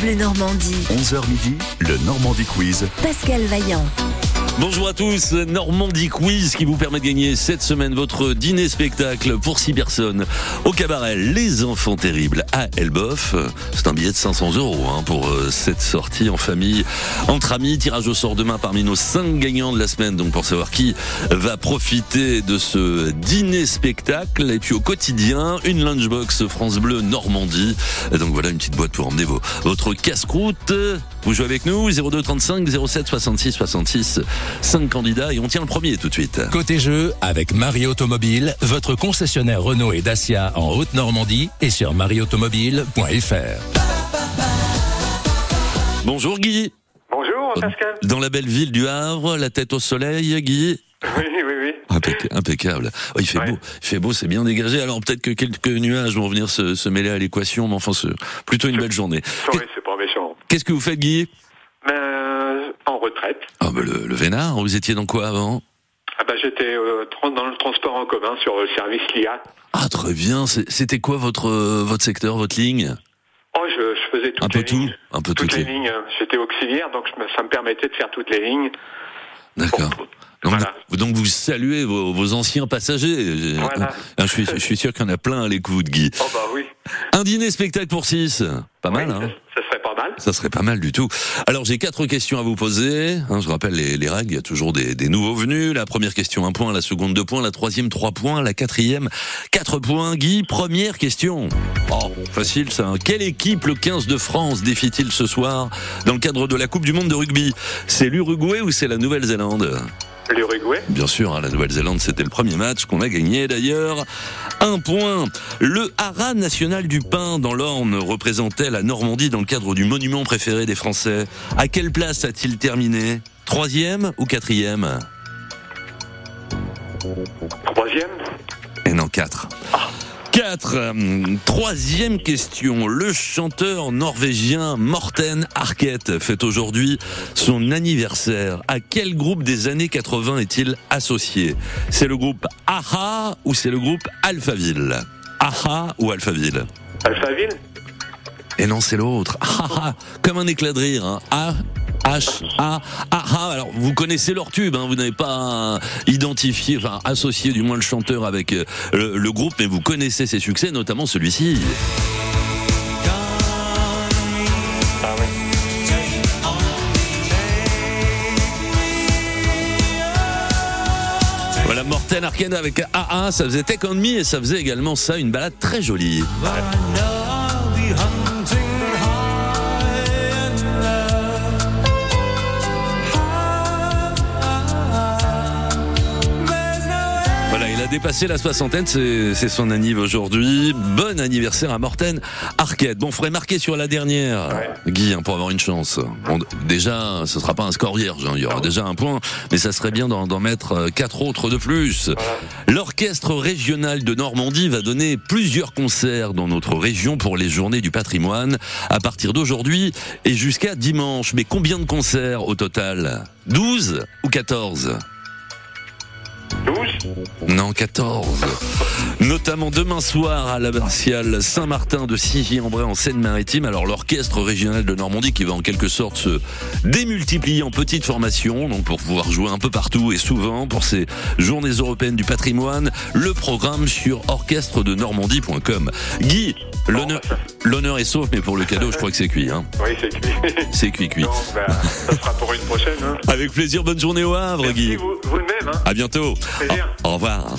Bleu Normandie. 11h midi, le Normandie Quiz. Pascal Vaillant. Bonjour à tous, Normandie Quiz qui vous permet de gagner cette semaine votre dîner spectacle pour 6 personnes au cabaret Les Enfants Terribles à Elboff. C'est un billet de 500 euros hein, pour euh, cette sortie en famille, entre amis. Tirage au sort demain parmi nos 5 gagnants de la semaine. Donc pour savoir qui va profiter de ce dîner spectacle. Et puis au quotidien, une lunchbox France Bleu Normandie. Donc voilà une petite boîte pour emmener vos, votre casse-croûte. Vous jouez avec nous 02 35 07 66 66 5 candidats et on tient le premier tout de suite. Côté jeu, avec Marie Automobile, votre concessionnaire Renault et Dacia en Haute-Normandie et sur marieautomobile.fr. Bonjour Guy. Bonjour Pascal. Dans la belle ville du Havre, la tête au soleil, Guy. Oui, oui, oui. Impec- impeccable. Oh, il fait Ouais. beau, il fait beau, c'est bien dégagé. Alors peut-être que quelques nuages vont venir se, se mêler à l'équation, mais enfin, c'est plutôt une belle journée. Oui, c'est pas méchant. Qu'est-ce que vous faites, Guy? Euh, en retraite. Ah, bah, le, le vénard. Vous étiez dans quoi avant Ah bah, j'étais euh, dans le transport en commun sur le service LIA. Ah, très bien. C'était quoi votre euh, votre secteur, votre ligne Oh, je, je faisais toutes Un peu les tout, lignes. un peu toutes toutes les les- lignes. J'étais auxiliaire, donc je me- ça me permettait de faire toutes les lignes. D'accord. Donc, Voilà. vous, donc vous saluez vos, vos anciens passagers. Voilà. Ah, je suis je suis sûr qu'il y en a plein à l'écoute, Guy. Oh bah oui. Un dîner spectacle pour 6 Pas mal, hein ça, ça Ça serait pas mal du tout. Alors j'ai quatre questions à vous poser. Hein, je rappelle les, les règles, il y a toujours des, des nouveaux venus. La première question un point, la seconde deux points, la troisième trois points, la quatrième quatre points. Guy, première question. Oh, facile ça. hein. Quelle équipe le 15 de France défie-t-il ce soir dans le cadre de la Coupe du Monde de rugby? C'est l'Uruguay ou c'est la Nouvelle-Zélande? L'Uruguay Bien sûr, hein, la Nouvelle-Zélande, c'était le premier match qu'on a gagné d'ailleurs. Un point. Le haras national du pain dans l'Orne représentait la Normandie dans le cadre du monument préféré des Français. À quelle place a-t-il terminé? Troisième ou quatrième? Troisième Et non, quatre. Ah. Euh, troisième question. Le chanteur norvégien Morten Harket fête aujourd'hui son anniversaire. À quel groupe des années 80 est-il associé? C'est le groupe AHA ou c'est le groupe Alphaville? AHA ou Alphaville? Alphaville? Et non, c'est l'autre. Ah, comme un éclat de rire. Hein. A H A AHA. Alors, vous connaissez leur tube, hein. vous n'avez pas identifié, enfin associé du moins le chanteur avec euh, le, groupe, mais vous connaissez ses succès, notamment celui-ci. Voilà, Morten Arcane avec AA, ça faisait Take On Me et ça faisait également ça, une balade très jolie. Dépassé la soixantaine, c'est son anniv aujourd'hui. Bon anniversaire à Morten Arquette. Bon, faudrait marquer sur la dernière, Ouais. Guy, hein, pour avoir une chance. Bon, déjà, ce sera pas un score vierge, hein, il y aura déjà un point, mais ça serait bien d'en d'en mettre euh, quatre autres de plus. L'orchestre régional de Normandie va donner plusieurs concerts dans notre région pour les journées du patrimoine à partir d'aujourd'hui et jusqu'à dimanche. Mais combien de concerts au total? 12 ou 14 12. Non, 14. Notamment demain soir à l'abbatiale Saint-Martin de Sigy-en-Bray en Seine-Maritime. Alors l'orchestre régional de Normandie qui va en quelque sorte se démultiplier en petites formations, donc pour pouvoir jouer un peu partout et souvent pour ces journées européennes du patrimoine. Le programme sur orchestre-de-normandie.com. Guy, l'honneur, l'honneur est sauf, mais pour le cadeau, je crois que c'est cuit. Hein. Oui, c'est cuit. C'est cuit, cuit. Donc, bah, ça sera pour une prochaine. Hein. Avec plaisir, bonne journée au Havre, Merci Guy. vous, vous de même. Hein. À bientôt. Au revoir.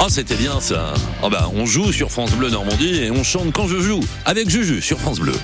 Oh, c'était bien ça. Oh bah, on joue sur France Bleu Normandie et on chante quand je joue avec Juju sur France Bleu.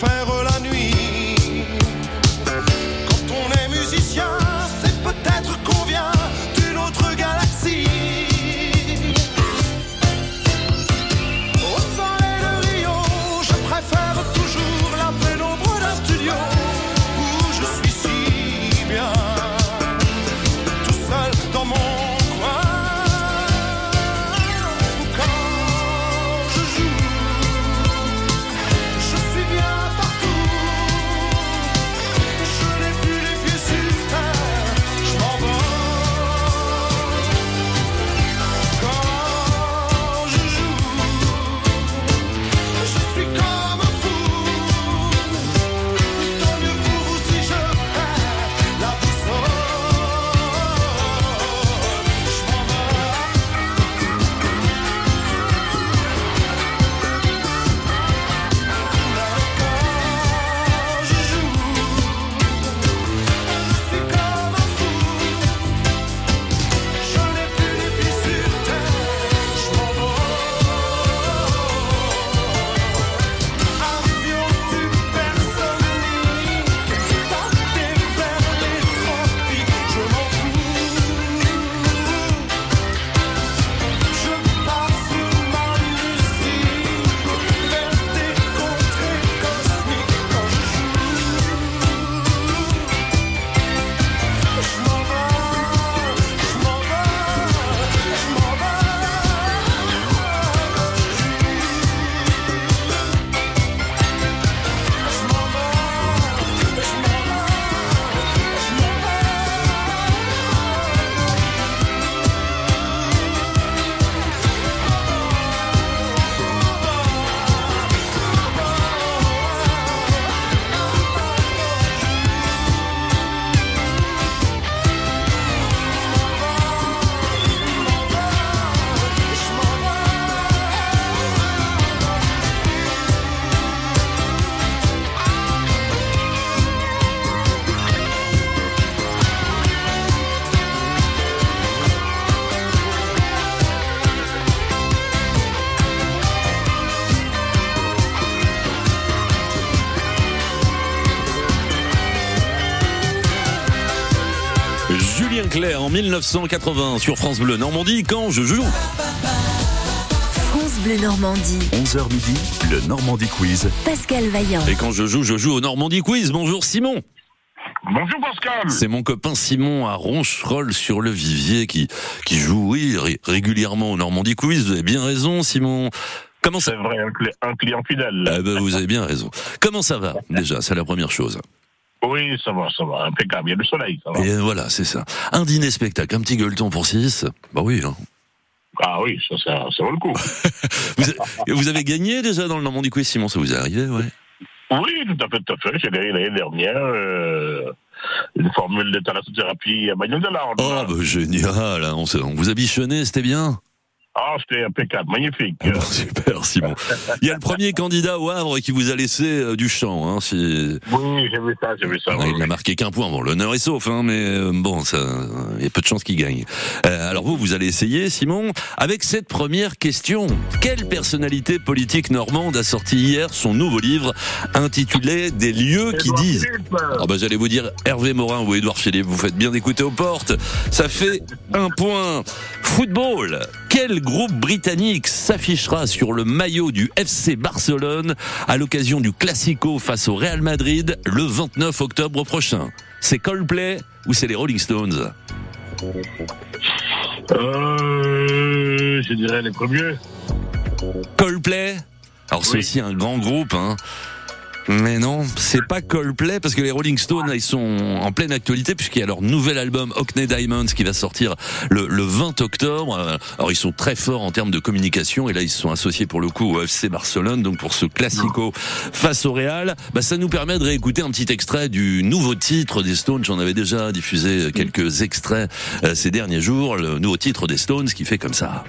Préfère 1980 sur France Bleu Normandie quand je joue. France Bleu Normandie. 11h midi, le Normandie Quiz. Pascal Vaillant. Et quand je joue, je joue au Normandie Quiz. Bonjour Simon. Bonjour Pascal. C'est mon copain Simon à Roncherolles sur le Vivier qui, qui joue oui, ré- régulièrement au Normandie Quiz. Vous avez bien raison Simon. Comment ça C'est vrai, un client fidèle. Ah ben, Vous avez bien raison. Comment ça va déjà? C'est la première chose. Oui, ça va, ça va, impeccable. Il y a du soleil, ça va. Et voilà, c'est ça. Un dîner spectacle, un petit gueuleton pour 6. Bah oui. hein. Ah oui, ça, ça, ça vaut le coup. Vous, a- vous avez gagné déjà dans le Normandie Quiz Simon, ça vous est arrivé ouais. oui, tout à fait, tout à fait. J'ai gagné l'année dernière euh, une formule de thalassothérapie à l'Arde. Oh bah génial, hein, on, on vous a bichonné, c'était bien Ah, c'était impeccable, magnifique. Ah bon, Super Simon. Il y a le premier candidat au Havre qui vous a laissé euh, du champ. Hein, si... Oui, j'ai vu ça, j'ai vu ça. Ah, oui, il n'a marqué qu'un point. Bon, l'honneur est sauf, hein, mais euh, bon, ça, il y a peu de chances qu'il gagne. Euh, alors vous, vous allez essayer, Simon, avec cette première question. Quelle personnalité politique normande a sorti hier son nouveau livre intitulé Des lieux qui disent Philippe, Ah bah j'allais vous dire Hervé Morin ou Édouard Philippe, vous faites bien d'écouter aux portes. Ça fait un point. Football. Quel groupe britannique s'affichera sur le maillot du FC Barcelone à l'occasion du Classico face au Real Madrid le 29 octobre prochain? C'est Coldplay ou c'est les Rolling Stones? Euh, je dirais les premiers. Coldplay? Alors c'est aussi un grand groupe, hein. Mais non, c'est pas Coldplay parce que les Rolling Stones ils sont en pleine actualité puisqu'il y a leur nouvel album Hockney Diamonds qui va sortir le, le 20 octobre. Euh, Alors ils sont très forts en termes de communication et là ils se sont associés pour le coup au FC Barcelone donc pour ce classico face au Real. Bah ça nous permet de réécouter un petit extrait du nouveau titre des Stones. J'en avais déjà diffusé quelques extraits euh, ces derniers jours. Le nouveau titre des Stones qui fait comme ça.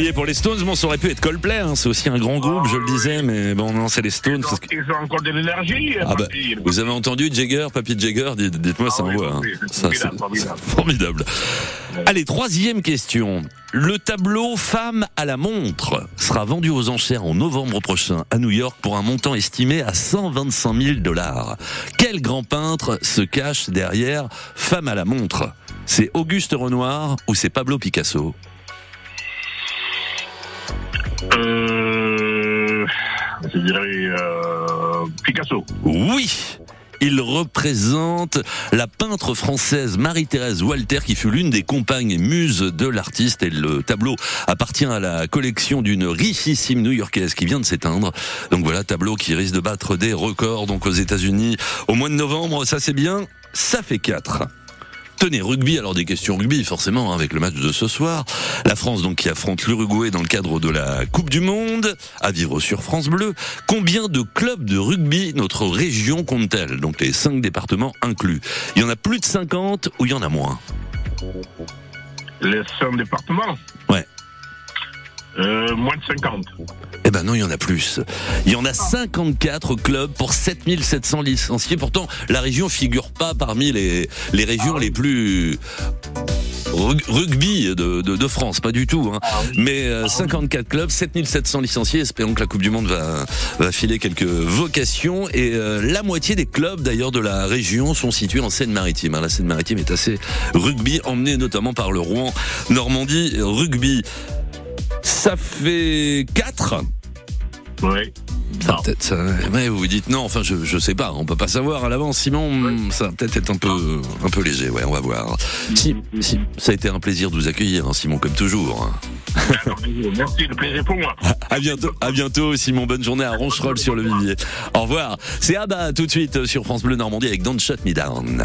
Oublier pour les Stones. Bon, ça aurait pu être Coldplay. hein, C'est aussi un grand groupe, je le disais, mais bon, non, c'est les Stones. parce que- Ils ont encore de l'énergie. Ah bah, vous avez entendu Jagger, Papy Jagger Dites- Dites-moi, ça Ah oui, envoie. hein. oui, c'est Ça, formidable, c'est- formidable. formidable. Allez, troisième question. Le tableau Femme à la montre sera vendu aux enchères en novembre prochain à New York pour un montant estimé à 125 000 dollars. Quel grand peintre se cache derrière Femme à la montre? C'est Auguste Renoir ou c'est Pablo Picasso? Euh, je dirais euh, Picasso. Oui il représente la peintre française Marie-Thérèse Walter qui fut l'une des compagnes muses de l'artiste et le tableau appartient à la collection d'une richissime new-yorkaise qui vient de s'éteindre. Donc voilà, tableau qui risque de battre des records donc aux États-Unis au mois de novembre, ça c'est bien, ça fait 4. Tenez, rugby, alors des questions rugby, forcément, hein, avec le match de ce soir. La France, donc, qui affronte l'Uruguay dans le cadre de la Coupe du Monde, à vivre sur France Bleu. Combien de clubs de rugby notre région compte-t-elle? Donc, les cinq départements inclus. Il y en a plus de 50 ou il y en a moins? Les cinq départements? Ouais. Euh, moins de 50. Eh ben non, il y en a plus. Il y en a 54 clubs pour 7700 licenciés. Pourtant, la région figure pas parmi les, les régions les plus rug- rugby de, de, de France, pas du tout. Hein. Mais euh, 54 clubs, 7700 licenciés. Espérons que la Coupe du Monde va, va filer quelques vocations. Et euh, la moitié des clubs, d'ailleurs, de la région sont situés en Seine-Maritime. hein. La Seine-Maritime est assez rugby, emmenée notamment par le Rouen Normandie Rugby. Ça fait 4 Oui. ça peut-être, ça- ouais, vous vous dites non, enfin je, je sais pas, on peut pas savoir à l'avance. Simon, ça va peut-être être un peu, un peu léger, ouais, on va voir. Si, si, ça a été un plaisir de vous accueillir, hein, Simon, comme toujours. hein. Merci, le plaisir pour moi. À bientôt, à bientôt, Simon. Bonne journée à Roncherolles sur le Vivier. Au revoir. C'est Abba tout de suite sur France Bleu Normandie avec Don't Shut Me Down.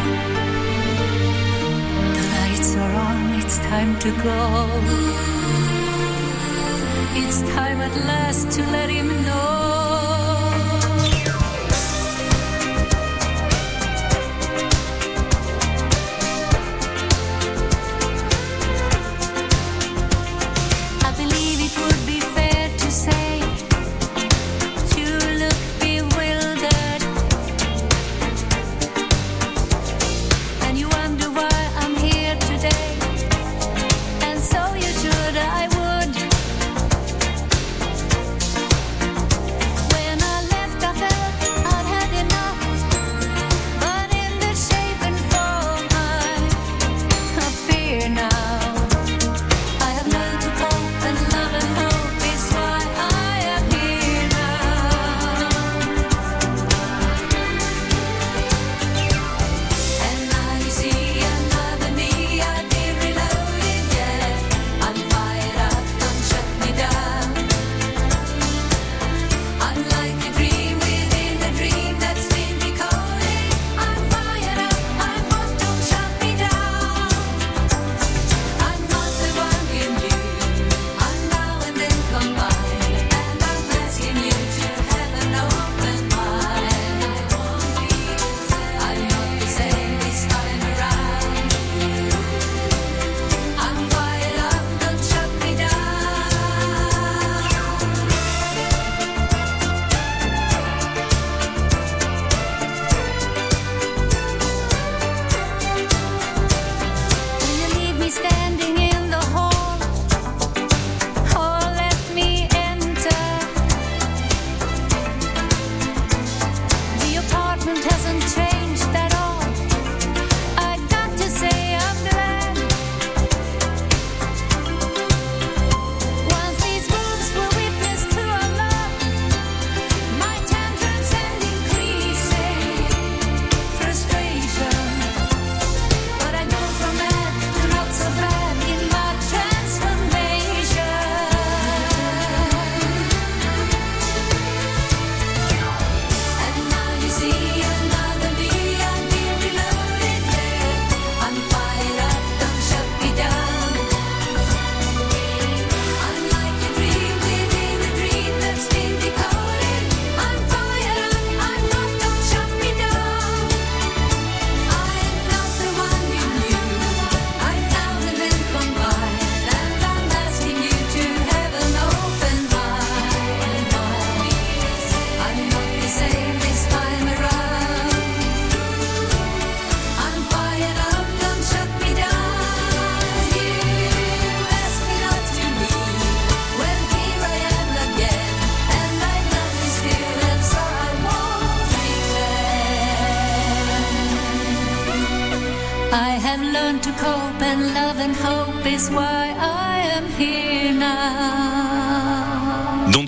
Are on, it's time to go. It's time at last to let him know.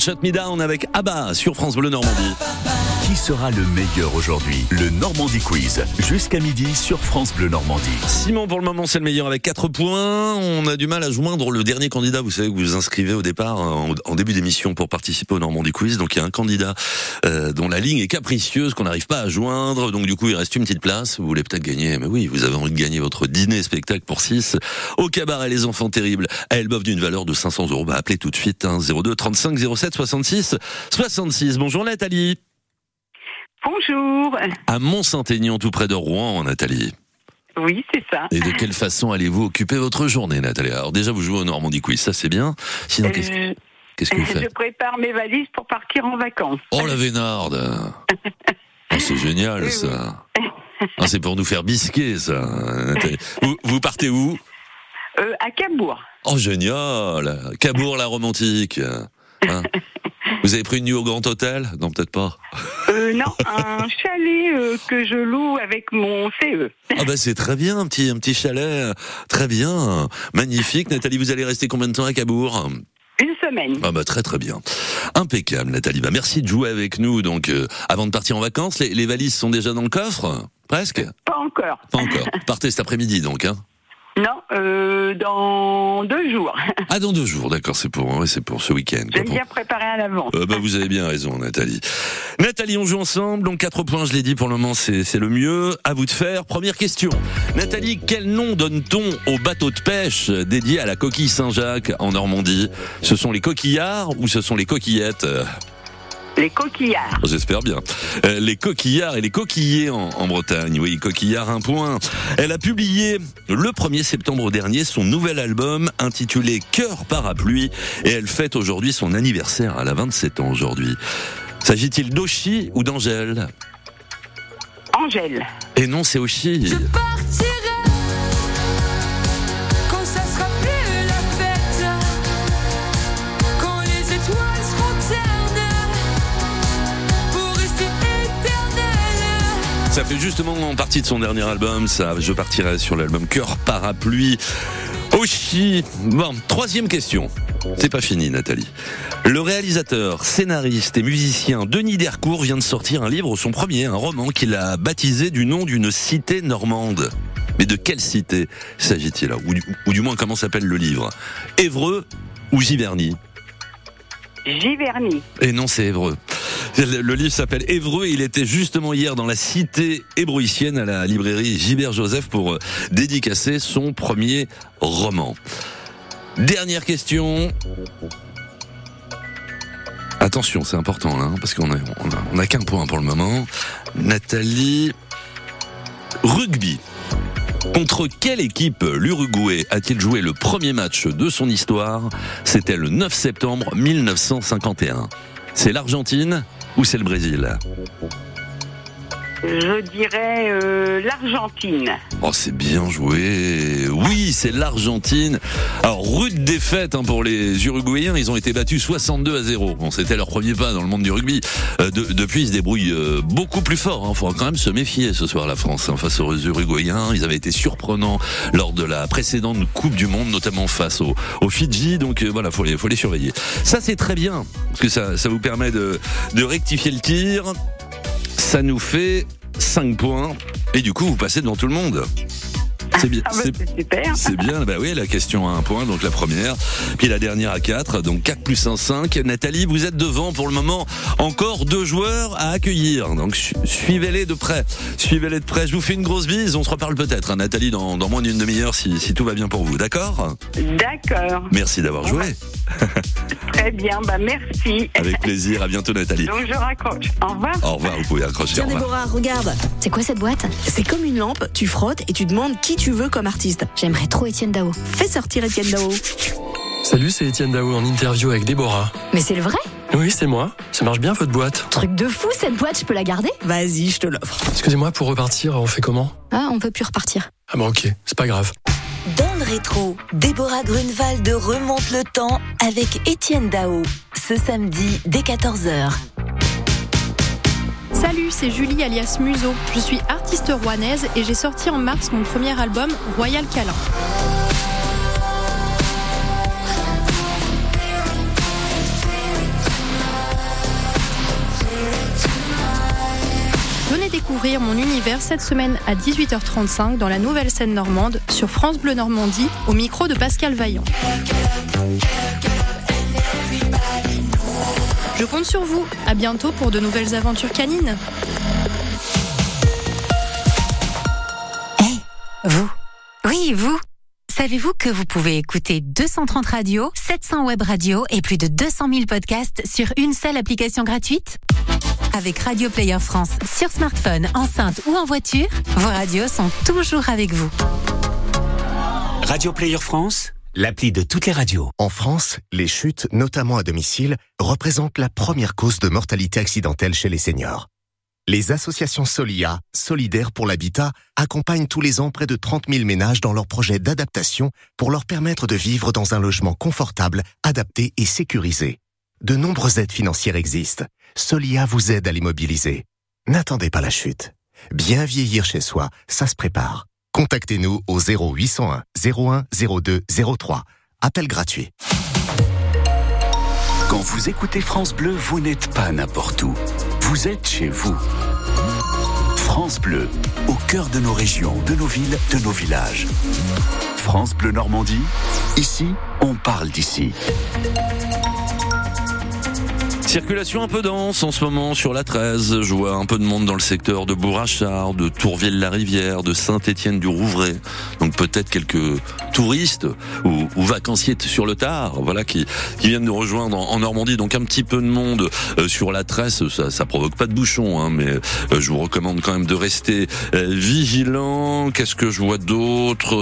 Shut Me Down avec Abba sur France Bleu Normandie. Qui sera le meilleur aujourd'hui? Le Normandie Quiz, jusqu'à midi sur France Bleu Normandie. Simon, pour le moment, c'est le meilleur avec 4 points. On a du mal à joindre le dernier candidat. Vous savez que vous vous inscrivez au départ, en, en début d'émission, pour participer au Normandie Quiz. Donc, il y a un candidat euh, dont la ligne est capricieuse, qu'on n'arrive pas à joindre. Donc, du coup, il reste une petite place. Vous voulez peut-être gagner. Mais oui, vous avez envie de gagner votre dîner spectacle pour 6 au cabaret Les Enfants Terribles à Elbeuf d'une valeur de 500 euros. Bah, appelez tout de suite hein, 02 35 07 66 66. Bonjour Nathalie. Bonjour. À Mont-Saint-Aignan, tout près de Rouen, Nathalie. Oui, c'est ça. Et de quelle façon allez-vous occuper votre journée, Nathalie Alors déjà, vous jouez au Normandie Quiz, ça c'est bien. Sinon, qu'est-ce Euh, qu'est-ce que vous je faites prépare mes valises pour partir en vacances. Oh la vénarde Ah, C'est génial Oui, ça Ah, C'est pour nous faire bisquer ça, Nathalie. Vous, vous partez où Euh, à Cabourg. Oh génial Cabourg la romantique Hein Vous avez pris une nuit au Grand Hôtel? Non, peut-être pas. Euh, non, un chalet euh, que je loue avec mon. CE. Ah bah c'est très bien, un petit, un petit chalet, très bien, magnifique. Nathalie, vous allez rester combien de temps à Cabourg? Une semaine. Ah bah très très bien. Impeccable Nathalie. Bah merci de jouer avec nous. Donc euh, avant de partir en vacances, les, les valises sont déjà dans le coffre? Presque? Pas encore. Pas encore. Partez cet après-midi donc hein. Non, euh, dans deux jours. Ah dans deux jours, d'accord, c'est pour ouais, c'est pour ce week-end. pour- bien préparer à l'avance. Euh, bah, vous avez bien raison, Nathalie. Nathalie, on joue ensemble. Donc, quatre points, je l'ai dit, pour le moment, c'est c'est le mieux. À vous de faire. Première question. Nathalie, quel nom donne-t-on au bateau de pêche dédié à la coquille Saint-Jacques en Normandie? Ce sont les coquillards ou ce sont les coquillettes? Les coquillards. J'espère bien. Euh, les coquillards et les coquillers en, en Bretagne. Oui, coquillard, un point. Elle a publié le 1er septembre dernier son nouvel album intitulé Cœur parapluie et elle fête aujourd'hui son anniversaire. Elle a 27 ans aujourd'hui. S'agit-il d'Oshi ou d'Angèle? Angèle. Et non, c'est Oshi. Je partirai justement en partie de son dernier album, ça. Je partirai sur l'album Cœur Parapluie. Oshi. Bon, troisième question. C'est pas fini, Nathalie. Le réalisateur, scénariste et musicien Denis Dercourt vient de sortir un livre, son premier, un roman qu'il a baptisé du nom d'une cité normande. Mais de quelle cité s'agit-il ou du, ou du moins, comment s'appelle le livre? Évreux ou Giverny? Giverny. et non, c'est Évreux. Le, livre s'appelle Évreux. Il était justement hier dans la cité ébrouissienne à la librairie Gilbert Joseph pour euh, dédicacer son premier roman. Dernière question. Attention, c'est important là, hein, parce qu'on a, on a, on a qu'un point pour le moment. Nathalie, rugby. Contre quelle équipe l'Uruguay a-t-il joué le premier match de son histoire? C'était le 9 septembre 1951. C'est l'Argentine ou c'est le Brésil? Je dirais euh, l'Argentine. Oh, c'est bien joué. Oui, c'est l'Argentine. Alors, rude défaite hein, pour les Uruguayens. Ils ont été battus 62 à 0. Bon, c'était leur premier pas dans le monde du rugby. Euh, de- depuis, ils se débrouillent euh, beaucoup plus fort. Il faudra quand même se méfier ce soir, la France, hein, face aux Uruguayens. Ils avaient été surprenants lors de la précédente Coupe du Monde, notamment face aux, aux Fidji. Donc, euh, voilà, faut les, faut les surveiller. Ça, c'est très bien. Parce que ça, ça vous permet de, de rectifier le tir. Ça nous fait 5 points. Et du coup, vous passez devant tout le monde. C'est bien. Ah bah, c'est- super. c'est bien, bah oui, la question à un point, donc la première, puis la dernière à 4, donc 4 plus 1, 5. Nathalie, vous êtes devant pour le moment, encore deux joueurs à accueillir, donc su- suivez-les de près, suivez-les de près, je vous fais une grosse bise, on se reparle peut-être, hein, Nathalie, dans, dans moins d'une demi-heure, si, si tout va bien pour vous, d'accord? D'accord. Merci d'avoir joué, Très bien. Bah, merci. avec plaisir, à bientôt Nathalie. Donc, je raccroche. Au revoir. Au revoir, vous pouvez accrocher, au Tiens. Déborah, regarde. C'est quoi cette boîte? C'est comme une lampe, tu frottes et tu demandes qui tu veux comme artiste. J'aimerais trop Étienne Dao. Fais sortir Étienne Dao. Salut, c'est Étienne Dao en interview avec Déborah. Mais c'est le vrai? Oui, c'est moi. Ça marche bien votre boîte. Truc de fou cette boîte, je peux la garder? Vas-y, je te l'offre. Excusez-moi, pour repartir, on fait comment? Ah, on peut plus repartir. Ah bah ok, c'est pas grave. Dans le rétro, Déborah Grunewald remonte le temps avec Étienne Dao. Ce samedi dès 14h. Salut, c'est Julie alias Muso. Je suis artiste rouennaise et j'ai sorti en mars mon premier album Royal Câlin. Venez découvrir mon univers cette semaine à 18h35 dans la nouvelle scène normande sur France Bleu Normandie au micro de Pascal Vaillant. Je compte sur vous. À bientôt pour de nouvelles aventures canines. Vous Oui, vous Savez-vous que vous pouvez écouter 230 radios, 700 web radios et plus de 200 000 podcasts sur une seule application gratuite? Avec Radio Player France sur smartphone, enceinte ou en voiture, vos radios sont toujours avec vous. Radio Player France, l'appli de toutes les radios. En France, les chutes, notamment à domicile, représentent la première cause de mortalité accidentelle chez les seniors. Les associations Solia, solidaires pour l'habitat, accompagnent tous les ans près de 30 000 ménages dans leur projet d'adaptation pour leur permettre de vivre dans un logement confortable, adapté et sécurisé. De nombreuses aides financières existent. Solia vous aide à les mobiliser. N'attendez pas la chute. Bien vieillir chez soi, ça se prépare. Contactez-nous au 0801 01 02 03. Appel gratuit. Quand vous écoutez France Bleu, vous n'êtes pas n'importe où. Vous êtes chez vous. France Bleu, au cœur de nos régions, de nos villes, de nos villages. France Bleu Normandie, ici, on parle d'ici. Circulation un peu dense en ce moment sur la 13. Je vois un peu de monde dans le secteur de Bourrachard, de Tourville-la-Rivière, de Saint-Étienne-du-Rouvray. Donc peut-être quelques touristes ou, ou, vacanciers sur le tard, voilà, qui, qui viennent nous rejoindre en, Normandie. Donc un petit peu de monde euh, sur la 13. Ça, ça provoque pas de bouchons, hein, mais euh, je vous recommande quand même de rester euh, vigilant. Qu'est-ce que je vois d'autre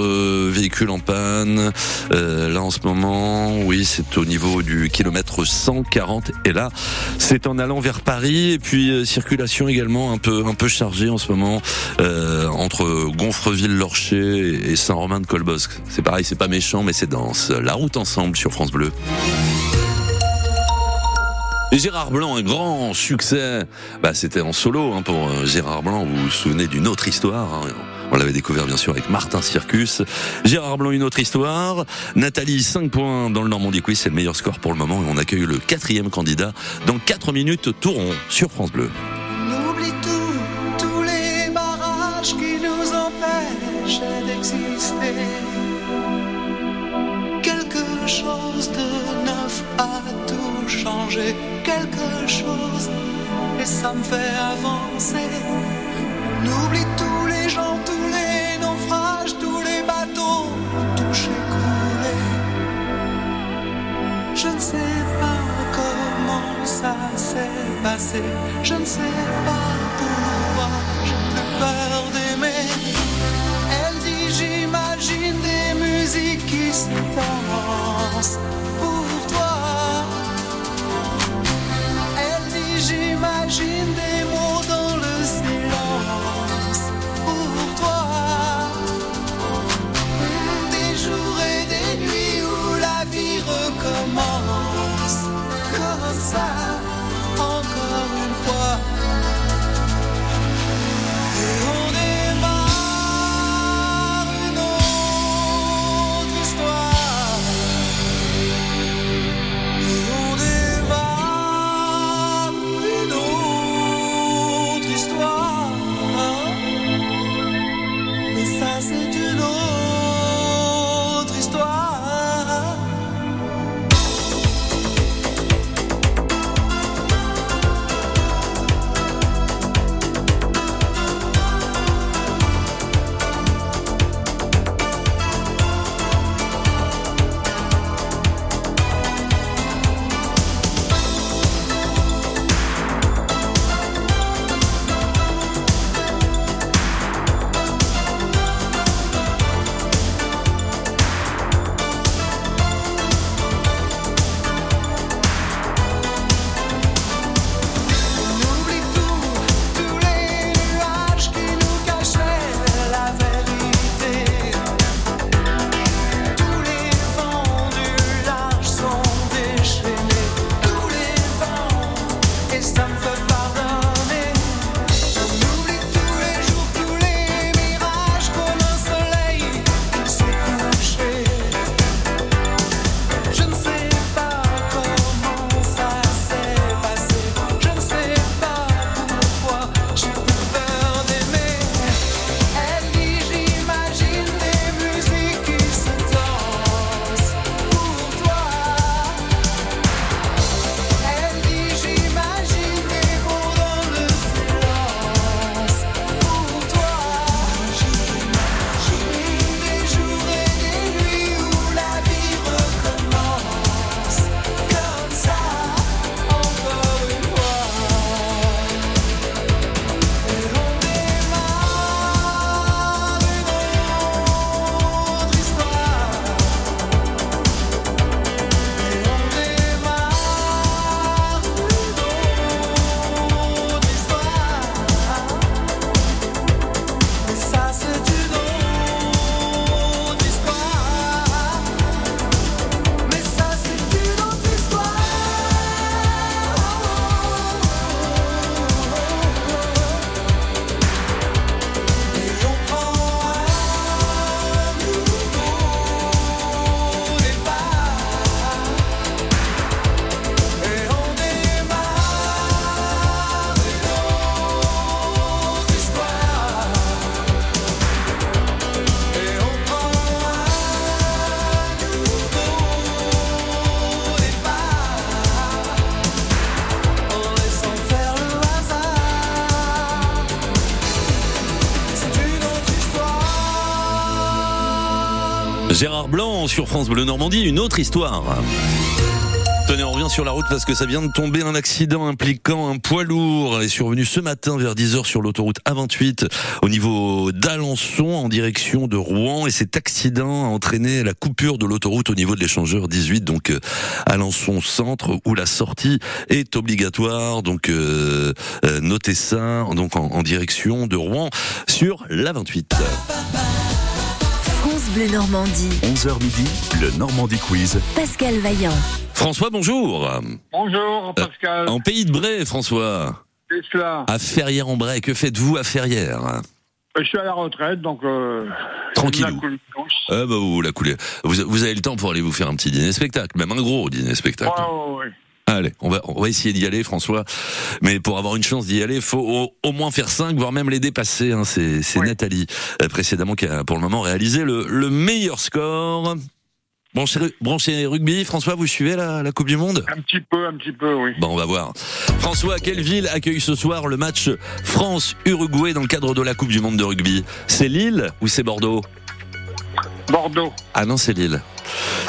Véhicules en panne. là en ce moment, oui, c'est au niveau du kilomètre 140. Et là, c'est en allant vers Paris et puis euh, circulation également un peu un peu chargée en ce moment euh, entre Gonfreville-Lorcher et Saint-Romain-de-Colbosque. C'est pareil, c'est pas méchant mais c'est dense. La route ensemble sur France Bleu. Et Gérard Blanc, un grand succès. Bah, c'était en solo hein, pour euh, Gérard Blanc. Vous vous souvenez d'une autre histoire hein. On l'avait découvert bien sûr avec Martin Circus. Gérard Blanc, une autre histoire. Nathalie, 5 points dans le Normandie Quiz, c'est le meilleur score pour le moment. Et on accueille le quatrième candidat dans 4 minutes, Touron sur France Bleu. Quelque chose et ça me fait avancer. Je ne sais pas pourquoi j'ai plus peur d'aimer. Elle dit j'imagine des musiques qui se dansent passage know. Sur France Bleu Normandie, une autre histoire. Tenez, on revient sur la route parce que ça vient de tomber un accident impliquant un poids lourd est survenu ce matin vers 10h sur l'autoroute A28 au niveau d'Alençon en direction de Rouen et cet accident a entraîné la coupure de l'autoroute au niveau de l'échangeur 18 donc euh, Alençon centre où la sortie est obligatoire donc euh, euh, notez ça donc en, en direction de Rouen sur l'A28. France Bleu Normandie. 11h midi, le Normandie Quiz. Pascal Vaillant. François, bonjour. Bonjour, Pascal. En pays de Bray, François. C'est cela. À Ferrières-en-Bray, que faites-vous à Ferrières? Je suis à la retraite, donc. Euh, douce. Ah bah vous la coulez. Vous, vous avez le temps pour aller vous faire un petit dîner spectacle, même un gros dîner spectacle. Ouais, ouais, ouais. Allez, on va, on va essayer d'y aller, François. Mais pour avoir une chance d'y aller, faut au, au moins faire 5, voire même les dépasser. Hein. C'est, c'est Nathalie, euh, précédemment, qui a pour le moment réalisé le, le meilleur score. Branché, branché rugby, François, vous suivez la, la Coupe du Monde? Un petit peu, un petit peu, oui. Bon, on va voir. François, quelle ville accueille ce soir le match France-Uruguay dans le cadre de la Coupe du Monde de rugby? C'est Lille ou c'est Bordeaux? Bordeaux. Ah non, c'est Lille.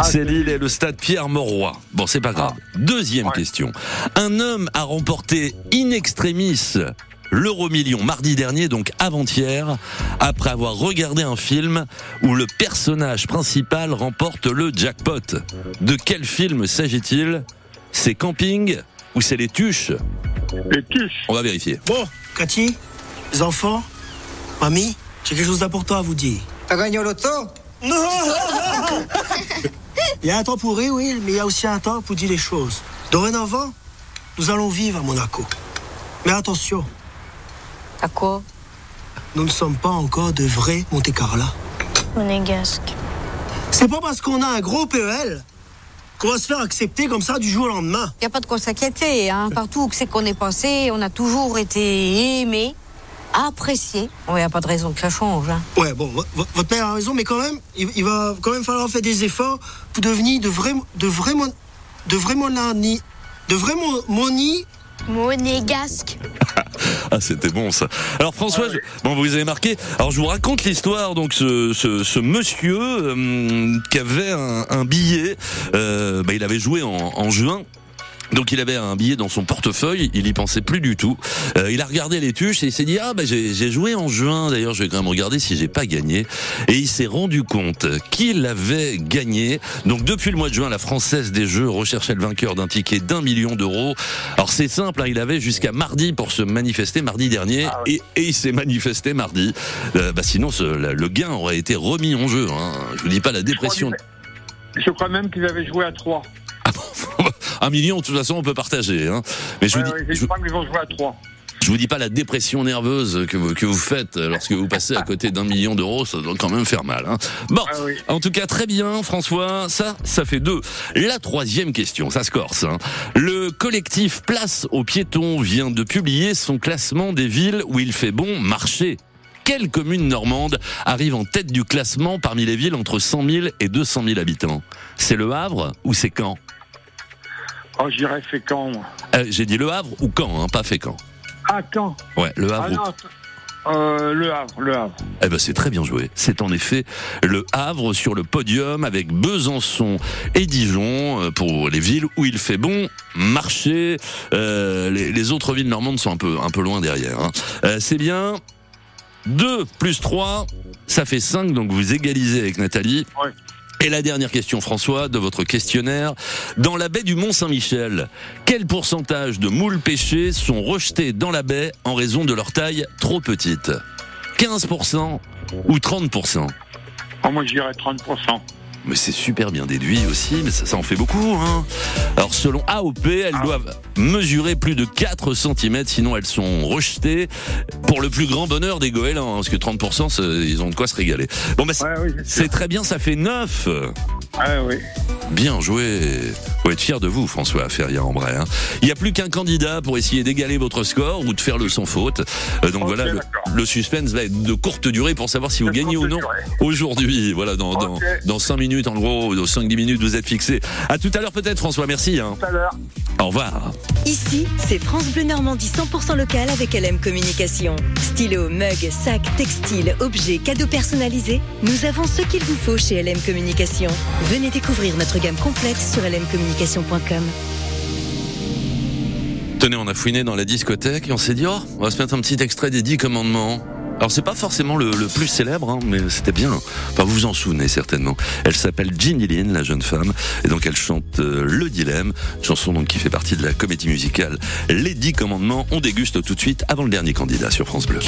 c'est Lille et le stade Pierre-Mauroy. Bon, c'est pas grave. Deuxième question. Un homme a remporté in extremis l'euro million mardi dernier, donc avant-hier, après avoir regardé un film où le personnage principal remporte le jackpot. De quel film s'agit-il? C'est Camping ou c'est Les Tuches? Les Tuches. On va vérifier. Bon, Cathy, les enfants, mamie, j'ai quelque chose d'important à vous dire. T'as gagné au loto Non Il y a un temps pour rire, oui, mais il y a aussi un temps pour dire les choses. Dorénavant, nous allons vivre à Monaco. Mais attention, À quoi? Nous ne sommes pas encore de vrais Monte Carlo. Monégasque. C'est pas parce qu'on a un gros PEL qu'on va se faire accepter comme ça du jour au lendemain. Y a pas de quoi s'inquiéter, hein. Partout où c'est qu'on est passé, on a toujours été aimé, apprécié. Il y a pas de raison que ça change, hein. Ouais, bon, vo- vo- votre père a raison, mais quand même, il, il va quand même falloir faire des efforts pour devenir de vrais, de vrais, mon- de vrais monani, de vrais mon- moni. Monégasque. Ah, c'était bon ça. Alors François, je- bon vous avez marqué. Alors je vous raconte l'histoire. Donc ce, ce, ce monsieur euh, qui avait un, un billet, euh, bah, il avait joué en, en juin. Donc il avait un billet dans son portefeuille, il y pensait plus du tout. Euh, il a regardé les tuches et il s'est dit ah bah j'ai joué en juin. D'ailleurs je vais quand même regarder si j'ai pas gagné. Et il s'est rendu compte qu'il avait gagné. Donc depuis le mois de juin, la Française des Jeux recherchait le vainqueur d'un ticket d'un million d'euros. Alors c'est simple, hein, il avait jusqu'à mardi pour se manifester, mardi dernier, et, et il s'est manifesté mardi. Euh, bah sinon ce- le le gain aurait été remis en jeu. Hein. Je vous dis pas la dépression. Je crois même qu'ils avaient joué à 3. Un million, de toute façon, on peut partager. Hein. Mais je vous, dis, je, je crois qu'ils vont jouer à 3. je vous dis pas la dépression nerveuse que vous, que vous faites lorsque vous passez à côté d'un million d'euros, ça doit quand même faire mal. Hein. Bon, en tout cas, très bien, François. Ça, ça fait deux. La troisième question, ça se corse. Hein. Le collectif Place aux piétons vient de publier son classement des villes où il fait bon marcher. Quelle commune normande arrive en tête du classement parmi les villes entre 100 000 et 200 000 habitants? C'est Le Havre ou c'est Caen? Oh, je dirais Fécamp. Euh, J'ai dit Le Havre ou Caen, hein, pas Fécamp. Ah, quand Ouais, Le Havre. Ah ou- non, euh, Le Havre, Le Havre. Eh ben c'est très bien joué. C'est en effet le Havre sur le podium avec Besançon et Dijon euh, pour les villes où il fait bon marcher. Euh, les, les autres villes normandes sont un peu un peu loin derrière. hein. Euh, c'est bien. 2 plus 3, ça fait 5, donc vous égalisez avec Nathalie. Et la dernière question, François, de votre questionnaire. Dans la baie du Mont-Saint-Michel, quel pourcentage de moules pêchées sont rejetés dans la baie en raison de leur taille trop petite? 15% ou 30% Oh, moi, je dirais 30%. Mais c'est super bien déduit aussi, mais ça, ça en fait beaucoup. Hein. Alors selon AOP, elles doivent mesurer plus de 4 cm, sinon elles sont rejetées pour le plus grand bonheur des goélands, hein, parce que 30%, c'est- ils ont de quoi se régaler. Bon, bah, c'est c'est très bien, ça fait 9 Ah oui. Bien joué. Faut être fier de vous, François Ferrier en vrai. hein. Il n'y a plus qu'un candidat pour essayer d'égaler votre score ou de faire le sans faute. Euh, donc voilà, le, suspense va être de courte durée pour savoir si vous De gagnez ou non aujourd'hui. Voilà, dans, dans, dans 5 minutes, en gros, dans 5-10 minutes, vous êtes fixé. À tout à l'heure peut-être, François. Merci. hein. Tout à l'heure. Au revoir. Ici, c'est France Bleu Normandie 100% local avec LM Communication. Stylo, mug, sac, textile, objets, cadeaux personnalisés. Nous avons ce qu'il vous faut chez LM Communication. Venez découvrir notre gamme complète sur lmcommunication.com. Tenez, on a fouiné dans la discothèque et on s'est dit, oh, on va se mettre un petit extrait des 10 commandements. Alors c'est pas forcément le, le plus célèbre, hein, mais c'était bien. Enfin, vous vous en souvenez certainement. Elle s'appelle Ginny Lynn, la jeune femme, et donc elle chante euh, Le Dilemme, une chanson donc qui fait partie de la comédie musicale Les 10 commandements. On déguste tout de suite avant le dernier candidat sur France Bleu.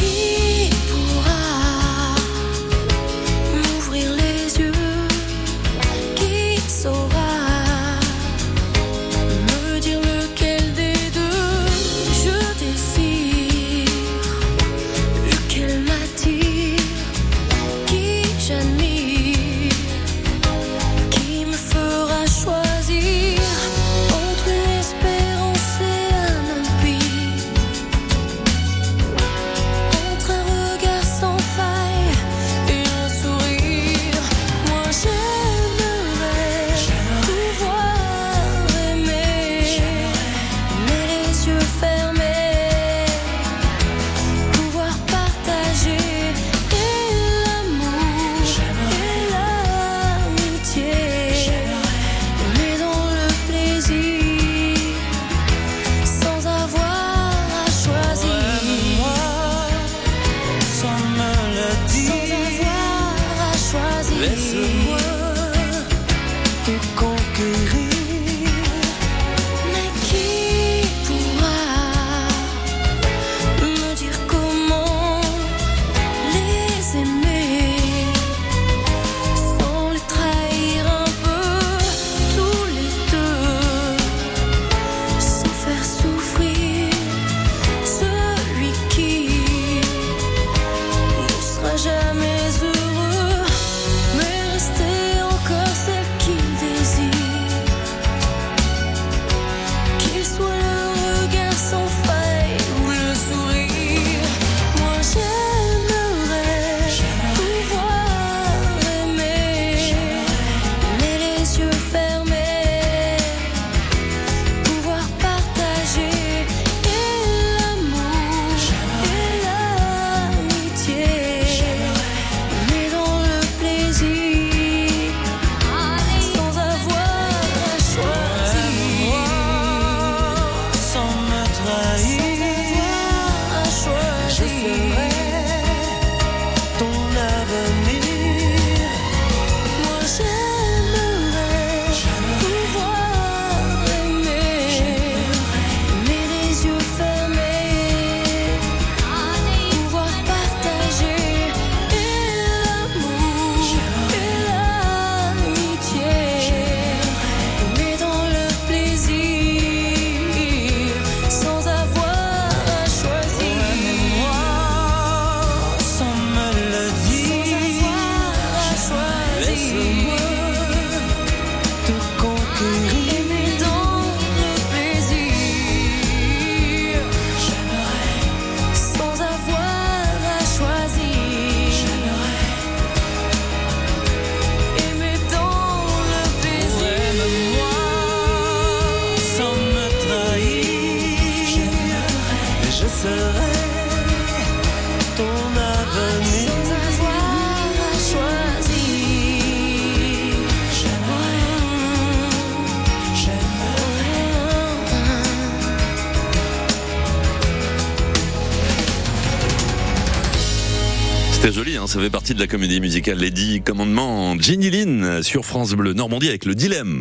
Ça fait partie de la comédie musicale Les 10 commandements. Ginny Lynn sur France Bleu Normandie avec le dilemme.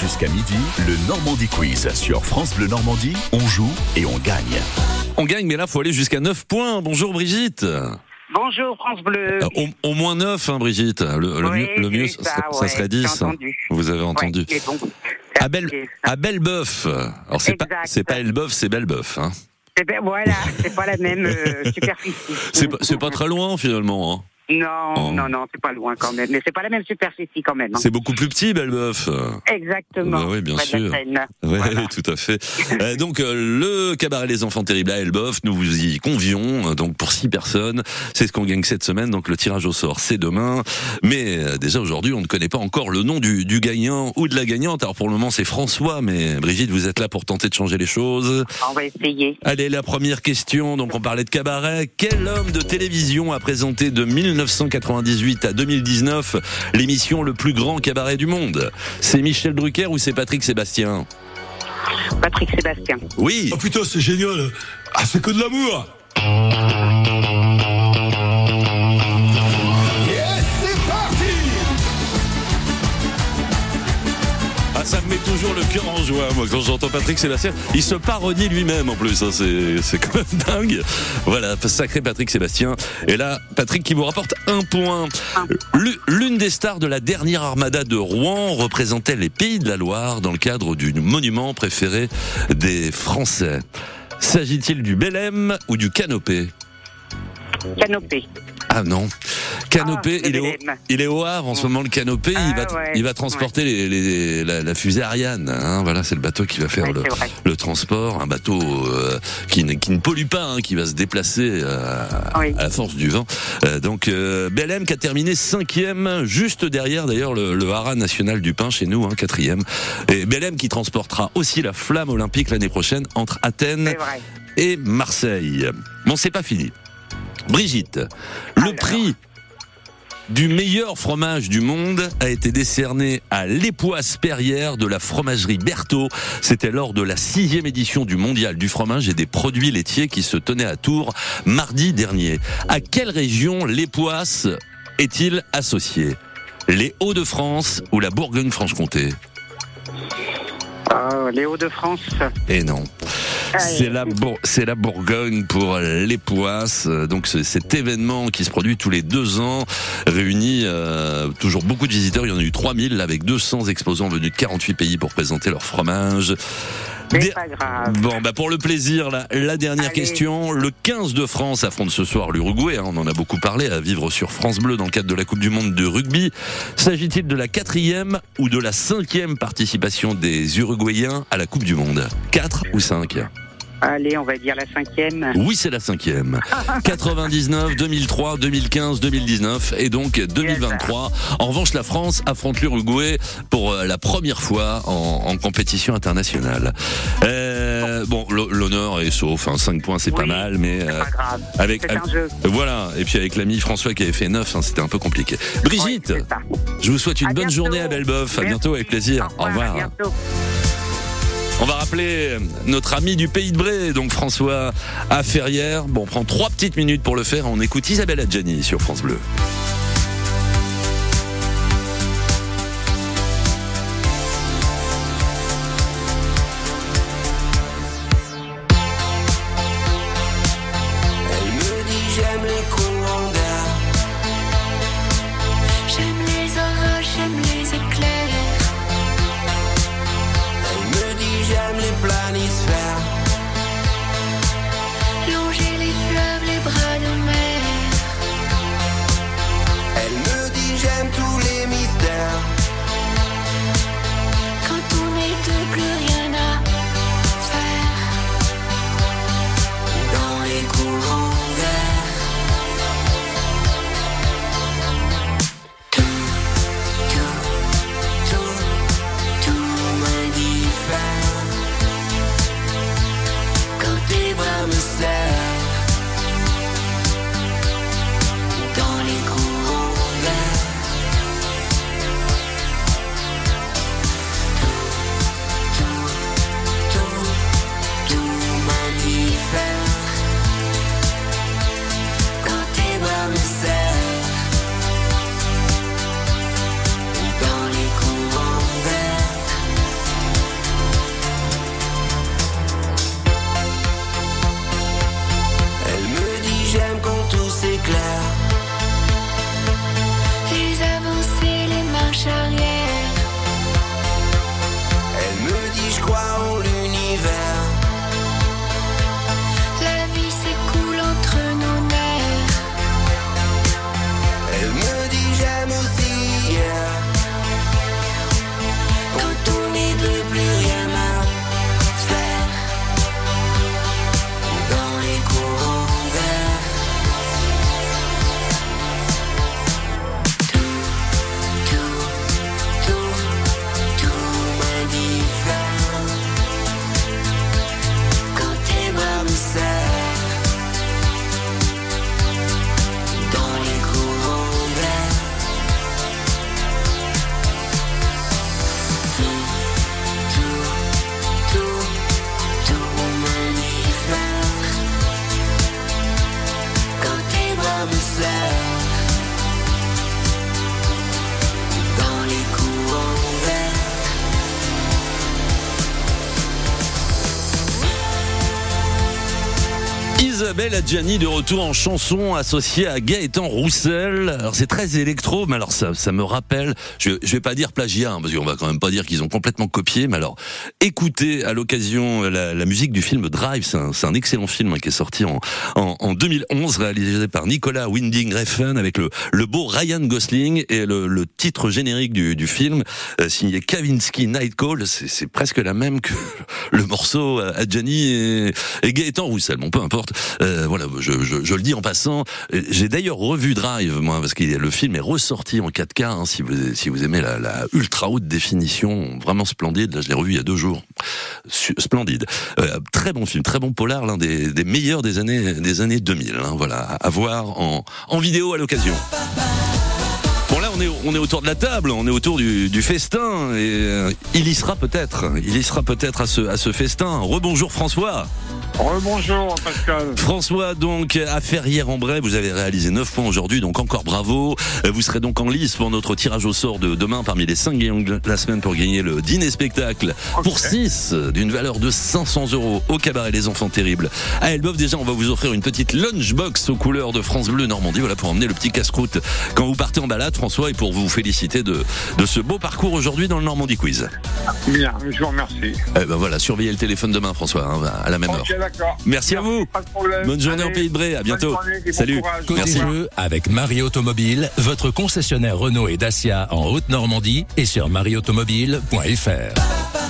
Jusqu'à midi, le Normandie Quiz sur France Bleu Normandie. On joue et on gagne. On gagne, mais là, faut aller jusqu'à 9 points. Bonjour Brigitte. Bonjour France Bleu. Euh, Au, au moins 9, hein, Brigitte. Le, le Oui, mieux, le ça, serait j'ai 10. entendu. Vous avez entendu. Ouais, mais bon, à Belle, à Bellebeuf. Alors c'est pas, c'est pas Elbeuf, c'est Bellebeuf. Hein. Eh ben, voilà, c'est pas la même euh, superficie. C'est pas, pas très loin finalement. Hein. Non, non, non, c'est pas loin quand même. Mais c'est pas la même superficie quand même. hein. C'est beaucoup plus petit, Belle-Bœuf. Exactement. Bah oui, bien sûr. Oui, tout à fait. Euh, donc euh, le cabaret Les Enfants Terribles à Elbeuf, nous vous y convions. euh, Donc pour six personnes, c'est ce qu'on gagne cette semaine. Donc le tirage au sort, c'est demain. Mais euh, déjà aujourd'hui, on ne connaît pas encore le nom du, du gagnant ou de la gagnante. Alors pour le moment, c'est François. Mais Brigitte, vous êtes là pour tenter de changer les choses. On va essayer. Allez, la première question. Donc on parlait de cabaret. Quel homme de télévision a présenté de 1998 à 2019 l'émission Le plus grand cabaret du monde C'est Michel Drucker ou c'est Patrick Sébastien? Patrick Sébastien. Oui. Oh putain, c'est génial. Ah, c'est que de l'amour. Ça me met toujours le cœur en joie, moi, quand j'entends Patrick Sébastien. Il se parodie lui-même, en plus. hein, c'est, quand même dingue. Voilà, sacré Patrick Sébastien. Et là, Patrick qui vous rapporte un point. L'u- L'une des stars de la dernière armada de Rouen représentait les Pays de la Loire dans le cadre du monument préféré des Français. S'agit-il du Belém ou du Canopé Canopé. Ah non. Canopé, Ah, il, est au, il est au Havre en ce moment, le Canopé. il, va, Ah, ouais, il va transporter les, les- la, la fusée Ariane. hein. voilà, c'est le bateau qui va faire Ouais, le, le transport. Un bateau euh, qui, ne, qui ne pollue pas, hein, qui va se déplacer euh, à la force du vent. Euh, donc, euh, Belém qui a terminé cinquième, juste derrière d'ailleurs le, le haras national du pain chez nous, hein, quatrième. Et Belém qui transportera aussi la flamme olympique l'année prochaine entre Athènes et Marseille. Bon, c'est pas fini. Brigitte, le prix du meilleur fromage du monde a été décerné à l'époisse Perrière de la fromagerie Berthaud. C'était lors de la sixième édition du mondial du fromage et des produits laitiers qui se tenait à Tours mardi dernier. À quelle région l'époisse est-il associé? Les Hauts-de-France ou la Bourgogne-Franche-Comté? Ah, les Hauts-de-France. Et non. C'est la, Bourgogne pour les poisses. Euh, Donc cet événement qui se produit tous les deux ans réunit euh, toujours beaucoup de visiteurs. Il y en a eu 3000 là, avec 200 exposants venus de 48 pays pour présenter leur fromage. C'est Des- pas grave. Bon, bah pour le plaisir, la, la dernière question. Le 15 de France affronte ce soir l'Uruguay. hein, on en a beaucoup parlé à vivre sur France Bleu dans le cadre de la Coupe du Monde de rugby. S'agit-il de la quatrième ou de la cinquième participation des Uruguayens à la Coupe du Monde? 4 ou 5 Allez, on va dire la cinquième. Oui, c'est la cinquième. 99, 2003, 2015, 2019 et donc 2023. En revanche, la France affronte l'Uruguay pour euh, la première fois en, en compétition internationale. Euh, bon, l'honneur est sauf. Hein, 5 points, c'est pas mal, mais euh, grave. avec un jeu. voilà. Et puis avec l'ami François qui avait fait 9, hein, c'était un peu compliqué. Brigitte, je vous souhaite une bonne journée à Belleboeuf. À bientôt, avec plaisir. Au revoir. On va rappeler notre ami du Pays de Bray, donc François à. Bon, on prend trois petites minutes pour le faire. On écoute Isabelle Adjani sur France Bleu. Adjani de retour en chanson associée à Gaëtan Roussel. Alors c'est très électro, mais alors ça, ça me rappelle, je, je vais pas dire plagiat, hein, parce qu'on va quand même pas dire qu'ils ont complètement copié, mais alors écoutez à l'occasion la, la musique du film Drive, c'est un, un excellent film hein, qui est sorti en, en, en 2011, réalisé par Nicolas Winding Refn avec le, le beau Ryan Gosling et le, le titre générique du, du film euh, signé Kavinsky Night Call, c'est presque la même que le morceau Adjani et, et Gaëtan Roussel. Bon, peu importe. Euh, voilà, je, je, je le dis en passant. J'ai d'ailleurs revu Drive, moi, parce que le film est ressorti en 4K. hein, si vous si vous aimez la, la ultra haute définition, vraiment splendide. Là, je l'ai revu il y a deux jours. Splendide. Euh, très bon film, très bon polar, l'un des, des meilleurs des années des années 2000. hein, voilà, à voir en en vidéo à l'occasion. On est on est autour de la table, on est autour du, du festin et euh, il y sera peut-être, il y sera peut-être à ce à ce festin. Rebonjour François. Rebonjour Pascal. François, donc, à Ferrières-en-Bray, vous avez réalisé 9 points aujourd'hui, donc encore bravo. Euh, Vous serez donc en lice pour notre tirage au sort de demain parmi les 5 gagnants de la semaine pour gagner le dîner spectacle pour 6 d'une valeur de 500 euros au cabaret Les Enfants Terribles. À Elbeuf, déjà, on va vous offrir une petite lunchbox aux couleurs de France Bleu Normandie, voilà, pour emmener le petit casse-croûte quand vous partez en balade, François, et pour vous féliciter de, de ce beau parcours aujourd'hui dans le Normandie Quiz. Bien, je vous remercie. Eh ben voilà, surveillez le téléphone demain, François, hein, à la même heure. D'accord. Merci à vous. Pas de problème. Bonne journée Allez, en Pays de Bray. À bientôt. journée et bon Salut. Merci. jeu avec Marie Automobile, votre concessionnaire Renault et Dacia en Haute-Normandie et sur marieautomobile.fr.